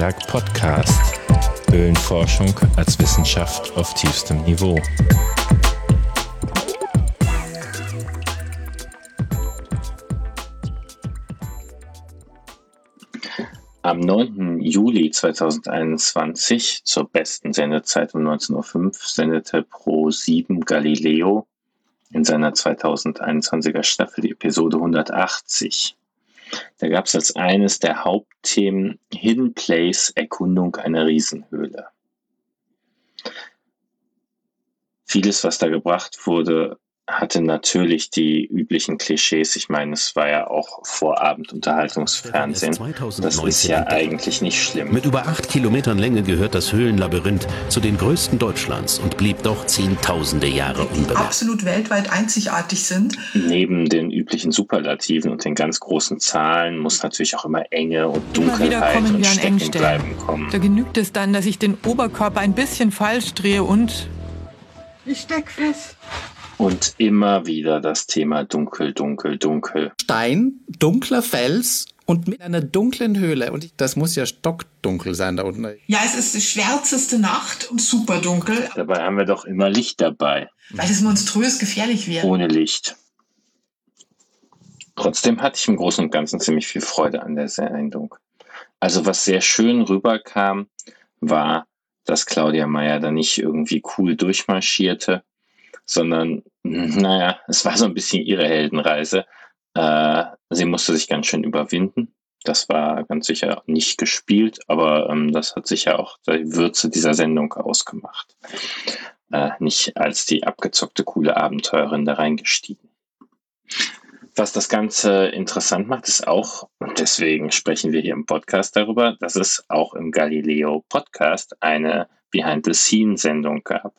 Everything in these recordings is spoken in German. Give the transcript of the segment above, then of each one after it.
Antiberg Podcast. Höhlenforschung als Wissenschaft auf tiefstem Niveau. Am 9. Juli 2021 zur besten Sendezeit um 19.05 Uhr sendete Pro7 Galileo in seiner 2021er Staffel die Episode 180. Da gab es als eines der Hauptthemen Hidden Place Erkundung einer Riesenhöhle. Vieles, was da gebracht wurde, hatte natürlich die üblichen Klischees. Ich meine, es war ja auch Vorabendunterhaltungsfernsehen. Das ist ja eigentlich nicht schlimm. Mit über acht Kilometern Länge gehört das Höhlenlabyrinth zu den größten Deutschlands und blieb doch zehntausende Jahre unbemerkt. Absolut weltweit einzigartig sind. Neben den üblichen Superlativen und den ganz großen Zahlen muss natürlich auch immer Enge und Dunkelheit und Steckenbleiben kommen. Da genügt es dann, dass ich den Oberkörper ein bisschen falsch drehe und ich steck fest. Und immer wieder das Thema dunkel, dunkel, dunkel. Stein, dunkler Fels und mit einer dunklen Höhle. Und das muss ja stockdunkel sein da unten. Ja, es ist die schwärzeste Nacht und super dunkel. Dabei haben wir doch immer Licht dabei. Weil es monströs gefährlich wäre. Ohne Licht. Trotzdem hatte ich im Großen und Ganzen ziemlich viel Freude an der Sendung. Also was sehr schön rüberkam, war, dass Claudia Meyer da nicht irgendwie cool durchmarschierte, sondern, naja, es war so ein bisschen ihre Heldenreise. Äh, sie musste sich ganz schön überwinden. Das war ganz sicher nicht gespielt, aber ähm, das hat sicher auch die Würze dieser Sendung ausgemacht. Äh, nicht als die abgezockte, coole Abenteurerin da reingestiegen. Was das Ganze interessant macht, ist auch, und deswegen sprechen wir hier im Podcast darüber, dass es auch im Galileo Podcast eine Behind-the-Scene-Sendung gab.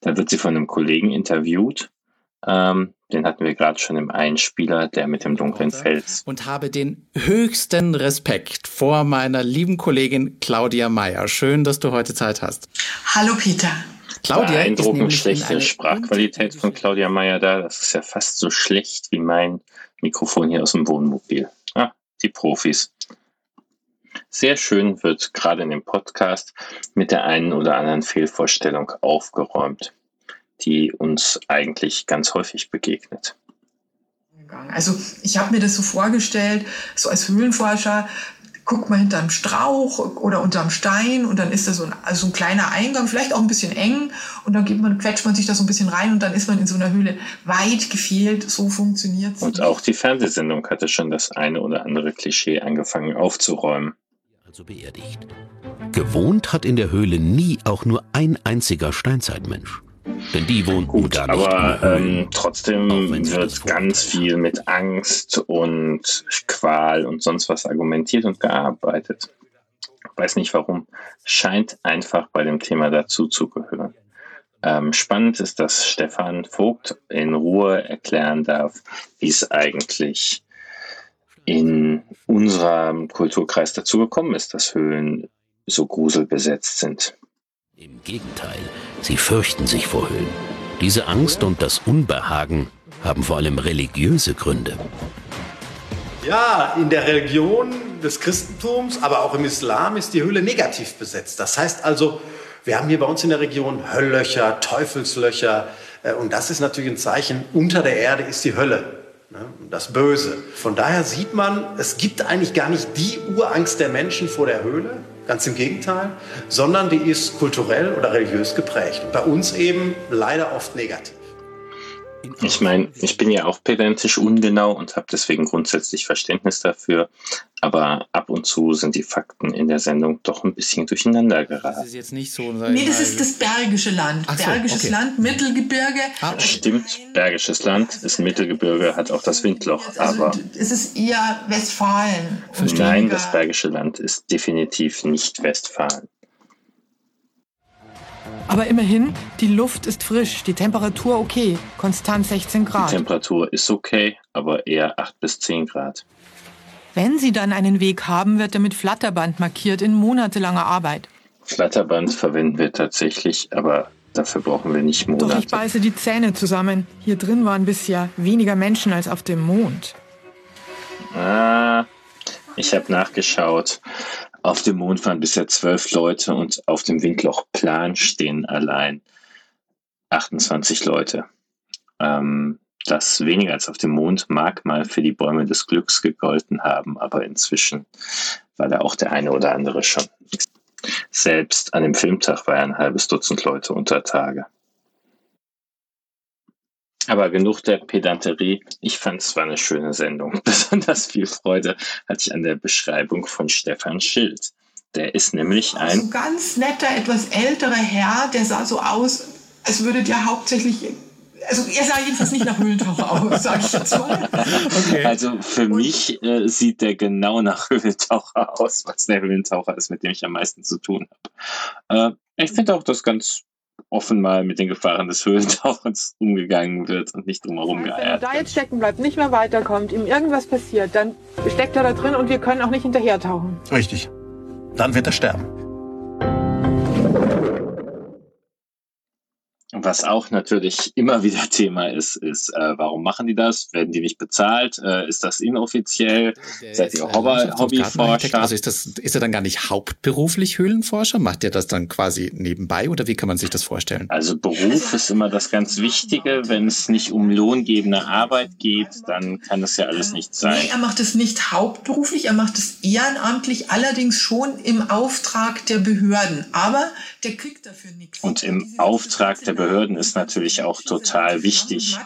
Da wird sie von einem Kollegen interviewt. Ähm, den hatten wir gerade schon im Einspieler, der mit dem dunklen Fels. Und habe den höchsten Respekt vor meiner lieben Kollegin Claudia Meyer. Schön, dass du heute Zeit hast. Hallo Peter. Claudia Beeindruckend schlechte Sprachqualität von Claudia Meyer da. Das ist ja fast so schlecht wie mein Mikrofon hier aus dem Wohnmobil. Ah, die Profis. Sehr schön wird gerade in dem Podcast mit der einen oder anderen Fehlvorstellung aufgeräumt, die uns eigentlich ganz häufig begegnet. Also ich habe mir das so vorgestellt, so als Höhlenforscher, guckt man hinterm Strauch oder unterm Stein und dann ist da so ein, also ein kleiner Eingang, vielleicht auch ein bisschen eng und dann geht man, quetscht man sich da so ein bisschen rein und dann ist man in so einer Höhle weit gefehlt. So funktioniert es. Und auch die Fernsehsendung hatte schon das eine oder andere Klischee angefangen aufzuräumen also beerdigt. Gewohnt hat in der Höhle nie auch nur ein einziger Steinzeitmensch. Denn die wohnten Gut, gar nicht aber ähm, trotzdem wird ganz viel mit Angst und Qual und sonst was argumentiert und gearbeitet. Weiß nicht warum. Scheint einfach bei dem Thema dazu zu gehören. Ähm, spannend ist, dass Stefan Vogt in Ruhe erklären darf, wie es eigentlich in unserem Kulturkreis dazu gekommen ist, dass Höhlen so gruselbesetzt sind. Im Gegenteil, sie fürchten sich vor Höhlen. Diese Angst und das Unbehagen haben vor allem religiöse Gründe. Ja, in der Religion des Christentums, aber auch im Islam ist die Höhle negativ besetzt. Das heißt also, wir haben hier bei uns in der Region Hölllöcher, Teufelslöcher. Äh, und das ist natürlich ein Zeichen, unter der Erde ist die Hölle das Böse. Von daher sieht man, es gibt eigentlich gar nicht die Urangst der Menschen vor der Höhle, ganz im Gegenteil, sondern die ist kulturell oder religiös geprägt. bei uns eben leider oft negativ. Ich meine, ich bin ja auch pedantisch ungenau und habe deswegen grundsätzlich Verständnis dafür. Aber ab und zu sind die Fakten in der Sendung doch ein bisschen durcheinander geraten. Das ist jetzt nicht so. Nee, das ist das Bergische Land. So, Bergisches okay. Land, Mittelgebirge. Ah, Stimmt, Bergisches Land ist Mittelgebirge, hat auch das Windloch. Also, aber es ist eher Westfalen. Nein, das Bergische Land ist definitiv nicht Westfalen. Aber immerhin, die Luft ist frisch, die Temperatur okay, konstant 16 Grad. Die Temperatur ist okay, aber eher 8 bis 10 Grad. Wenn Sie dann einen Weg haben, wird er mit Flatterband markiert in monatelanger Arbeit. Flatterband verwenden wir tatsächlich, aber dafür brauchen wir nicht Monate. Doch ich beiße die Zähne zusammen. Hier drin waren bisher weniger Menschen als auf dem Mond. Ah, ich habe nachgeschaut. Auf dem Mond waren bisher zwölf Leute und auf dem Windlochplan stehen allein 28 Leute. Ähm, das weniger als auf dem Mond mag mal für die Bäume des Glücks gegolten haben, aber inzwischen war da auch der eine oder andere schon. Selbst an dem Filmtag war ein halbes Dutzend Leute unter Tage. Aber genug der Pedanterie. Ich fand es war eine schöne Sendung. Besonders viel Freude hatte ich an der Beschreibung von Stefan Schild. Der ist nämlich ein. Ein ganz netter, etwas älterer Herr, der sah so aus, als würde der hauptsächlich. Also er sah jedenfalls nicht nach Höhlentaucher aus, sag ich jetzt mal. Okay. Also für Und mich äh, sieht der genau nach Höhlentaucher aus, was der Höhlentaucher ist, mit dem ich am meisten zu tun habe. Äh, ich finde auch das ganz offen mal mit den Gefahren des Höhlentauchens umgegangen wird und nicht drumherum geeiert Wenn er da jetzt stecken bleibt, nicht mehr weiterkommt, ihm irgendwas passiert, dann steckt er da drin und wir können auch nicht hinterher tauchen. Richtig. Dann wird er sterben. Was auch natürlich immer wieder Thema ist, ist, äh, warum machen die das? Werden die nicht bezahlt? Äh, ist das inoffiziell? Der Seid ihr Hobby Hobbyforscher? Also ist, das, ist er dann gar nicht hauptberuflich Höhlenforscher? Macht er das dann quasi nebenbei oder wie kann man sich das vorstellen? Also Beruf ist immer das ganz Wichtige. Wenn es nicht um lohngebende Arbeit geht, dann kann es ja alles nicht sein. Nee, er macht es nicht hauptberuflich, er macht es ehrenamtlich, allerdings schon im Auftrag der Behörden. Aber der kriegt dafür nichts. Und im Auftrag der Behörden Behörden ist natürlich auch total wichtig.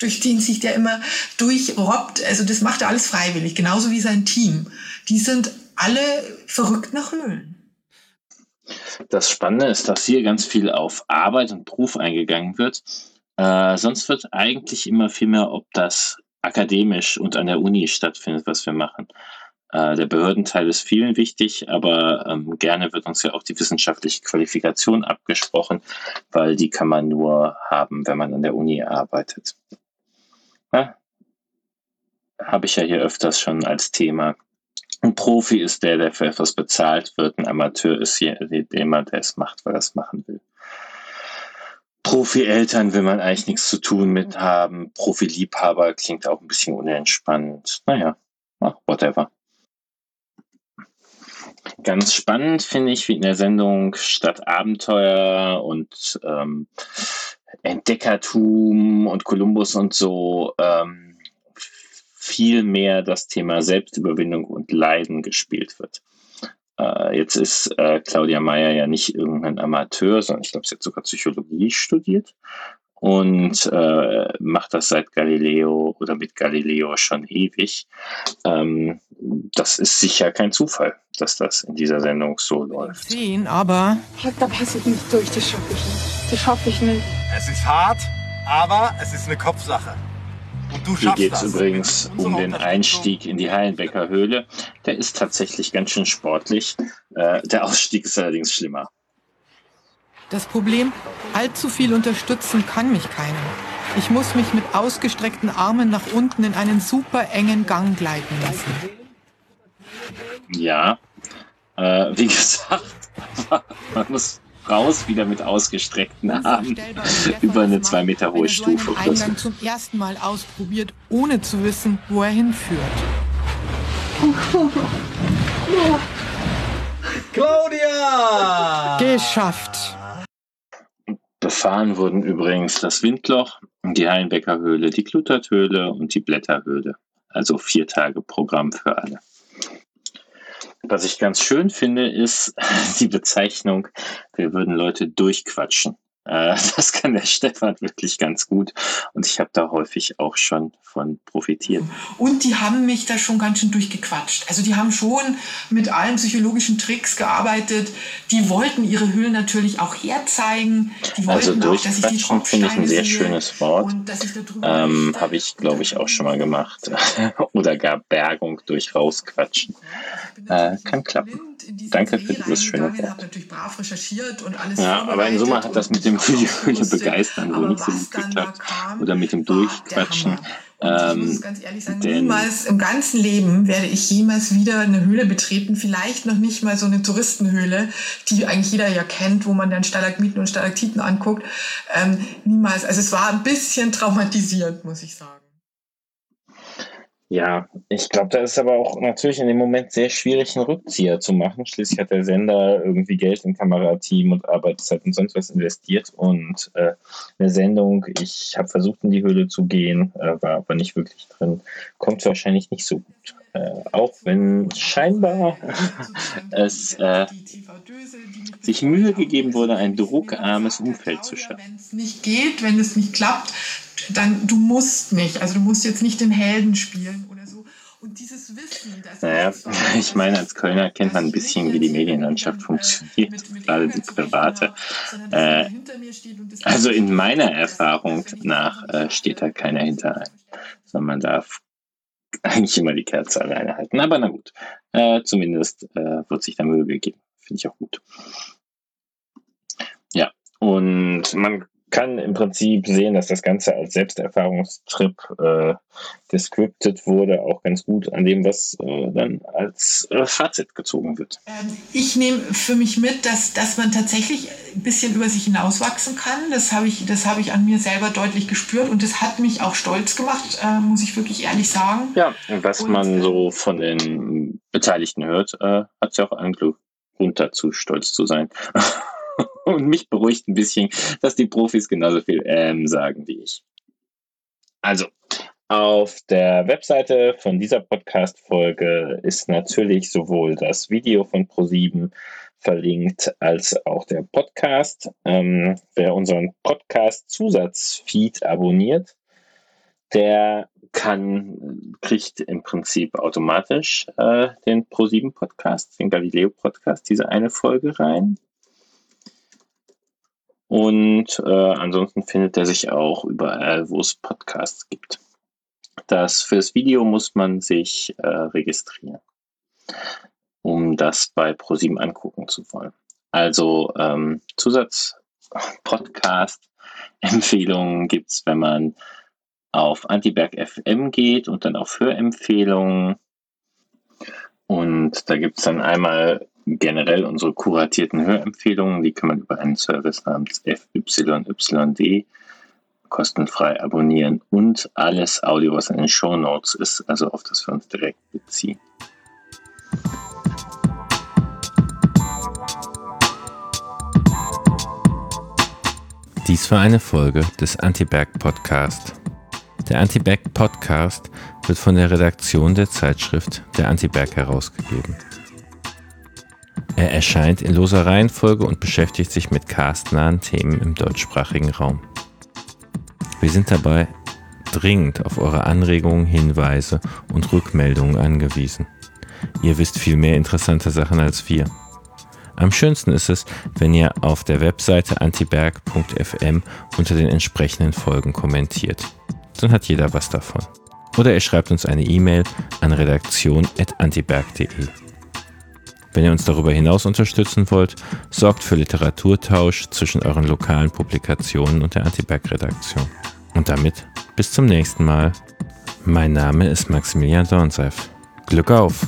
Durch den sich der immer durchrobbt. Also das macht er alles freiwillig, genauso wie sein Team. Die sind alle verrückt nach Höhlen. Das Spannende ist, dass hier ganz viel auf Arbeit und Beruf eingegangen wird. Äh, sonst wird eigentlich immer viel mehr, ob das akademisch und an der Uni stattfindet, was wir machen. Äh, der Behördenteil ist vielen wichtig, aber ähm, gerne wird uns ja auch die wissenschaftliche Qualifikation abgesprochen, weil die kann man nur haben, wenn man an der Uni arbeitet. Ja? Habe ich ja hier öfters schon als Thema. Ein Profi ist der, der für etwas bezahlt wird. Ein Amateur ist jemand, der es macht, weil er es machen will. Profi-Eltern will man eigentlich nichts zu tun mit haben. Profi-Liebhaber klingt auch ein bisschen unentspannt. Naja, whatever. Ganz spannend finde ich, wie in der Sendung statt Abenteuer und ähm, Entdeckertum und Kolumbus und so ähm, viel mehr das Thema Selbstüberwindung und Leiden gespielt wird. Äh, jetzt ist äh, Claudia Meyer ja nicht irgendein Amateur, sondern ich glaube, sie hat sogar Psychologie studiert und äh, macht das seit Galileo oder mit Galileo schon ewig. Ähm, das ist sicher kein Zufall, dass das in dieser Sendung so läuft. Sehen, aber da passe ich nicht durch, das schaffe ich nicht. Das schaffe ich nicht. Es ist hart, aber es ist eine Kopfsache. Und du Hier geht es übrigens um den Einstieg in die Heilenbecker Höhle. Der ist tatsächlich ganz schön sportlich. Äh, der Ausstieg ist allerdings schlimmer. Das Problem, allzu viel unterstützen kann mich keiner. Ich muss mich mit ausgestreckten Armen nach unten in einen super engen Gang gleiten lassen. Ja, äh, wie gesagt, man muss raus wieder mit ausgestreckten Armen über eine zwei Meter hohe Stufe. Ich Eingang zum ersten Mal ausprobiert, ohne zu wissen, wo er hinführt. Claudia! Geschafft. Befahren wurden übrigens das Windloch, die Heilenbecker Höhle, die Klutert-Höhle und die Blätterhöhle. Also vier Tage Programm für alle. Was ich ganz schön finde, ist die Bezeichnung, wir würden Leute durchquatschen. Äh, das kann der Stefan wirklich ganz gut und ich habe da häufig auch schon von profitiert. Und die haben mich da schon ganz schön durchgequatscht. Also die haben schon mit allen psychologischen Tricks gearbeitet. Die wollten ihre Höhlen natürlich auch herzeigen. Die also durchquatschen finde ich ein sehr schönes Wort. Ähm, habe ich, glaube ich, auch schon mal gemacht. Oder gar Bergung durch rausquatschen. Äh, kann klappen. Danke für dieses schöne Wort. natürlich brav recherchiert und alles ja, aber in Summe hat das mit dem die Höhle begeistern wohl nicht so gut geklappt. Oder mit dem Durchquatschen. Ähm, ich muss ganz ehrlich sagen, niemals im ganzen Leben werde ich jemals wieder eine Höhle betreten. Vielleicht noch nicht mal so eine Touristenhöhle, die eigentlich jeder ja kennt, wo man dann Stalagmiten und Stalaktiten anguckt. Ähm, niemals. Also es war ein bisschen traumatisierend, muss ich sagen. Ja, ich glaube, da ist aber auch natürlich in dem Moment sehr schwierig, einen Rückzieher zu machen. Schließlich hat der Sender irgendwie Geld in Kamerateam und Arbeitszeit und sonst was investiert. Und äh, eine Sendung, ich habe versucht, in die Höhle zu gehen, äh, war aber nicht wirklich drin, kommt wahrscheinlich nicht so gut. Äh, auch wenn scheinbar es äh, sich Mühe gegeben wurde, ein druckarmes Umfeld zu schaffen. Wenn es nicht geht, wenn es nicht klappt, dann du musst nicht. Also du musst jetzt nicht den Helden spielen oder so. Und dieses Wissen, dass naja, ich meine, als Kölner kennt man ein bisschen, wie die Medienlandschaft funktioniert, mit, mit gerade die private. Äh, also in meiner Erfahrung nach äh, steht da keiner hinter einem, sondern man darf eigentlich immer die Kerze alleine halten. Aber na gut, äh, zumindest äh, wird sich da Mühe gegeben. Finde ich auch gut. Ja, und man kann im Prinzip sehen, dass das Ganze als Selbsterfahrungstrip äh, gescriptet wurde, auch ganz gut an dem, was äh, dann als äh, Fazit gezogen wird. Ähm, ich nehme für mich mit, dass, dass man tatsächlich ein bisschen über sich hinauswachsen kann. Das habe ich, das habe ich an mir selber deutlich gespürt und das hat mich auch stolz gemacht, äh, muss ich wirklich ehrlich sagen. Ja, was und, man so von den Beteiligten hört, äh, hat ja auch einen Grund dazu, stolz zu sein. Und mich beruhigt ein bisschen, dass die Profis genauso viel ähm sagen wie ich. Also, auf der Webseite von dieser Podcast-Folge ist natürlich sowohl das Video von Pro7 verlinkt als auch der Podcast. Ähm, wer unseren Podcast-Zusatzfeed abonniert, der kann, kriegt im Prinzip automatisch äh, den Pro7 Podcast, den Galileo Podcast, diese eine Folge rein. Und äh, ansonsten findet er sich auch überall, wo es Podcasts gibt. Das fürs Video muss man sich äh, registrieren, um das bei ProSieben angucken zu wollen. Also ähm, Zusatz-Podcast-Empfehlungen gibt es, wenn man auf Antiberg FM geht und dann auf Hörempfehlungen. Und da gibt es dann einmal generell unsere kuratierten Hörempfehlungen, die kann man über einen Service namens FYYD kostenfrei abonnieren und alles Audio, was in den Show Notes ist, also auf das wir uns direkt beziehen. Dies war eine Folge des Antiberg Podcast. Der Antiberg Podcast wird von der Redaktion der Zeitschrift Der Antiberg herausgegeben. Er erscheint in loser Reihenfolge und beschäftigt sich mit castnahen Themen im deutschsprachigen Raum. Wir sind dabei dringend auf eure Anregungen, Hinweise und Rückmeldungen angewiesen. Ihr wisst viel mehr interessante Sachen als wir. Am schönsten ist es, wenn ihr auf der Webseite antiberg.fm unter den entsprechenden Folgen kommentiert. Dann hat jeder was davon. Oder ihr schreibt uns eine E-Mail an redaktion.antiberg.de. Wenn ihr uns darüber hinaus unterstützen wollt, sorgt für Literaturtausch zwischen euren lokalen Publikationen und der Antiberg-Redaktion. Und damit bis zum nächsten Mal. Mein Name ist Maximilian Dornseif. Glück auf!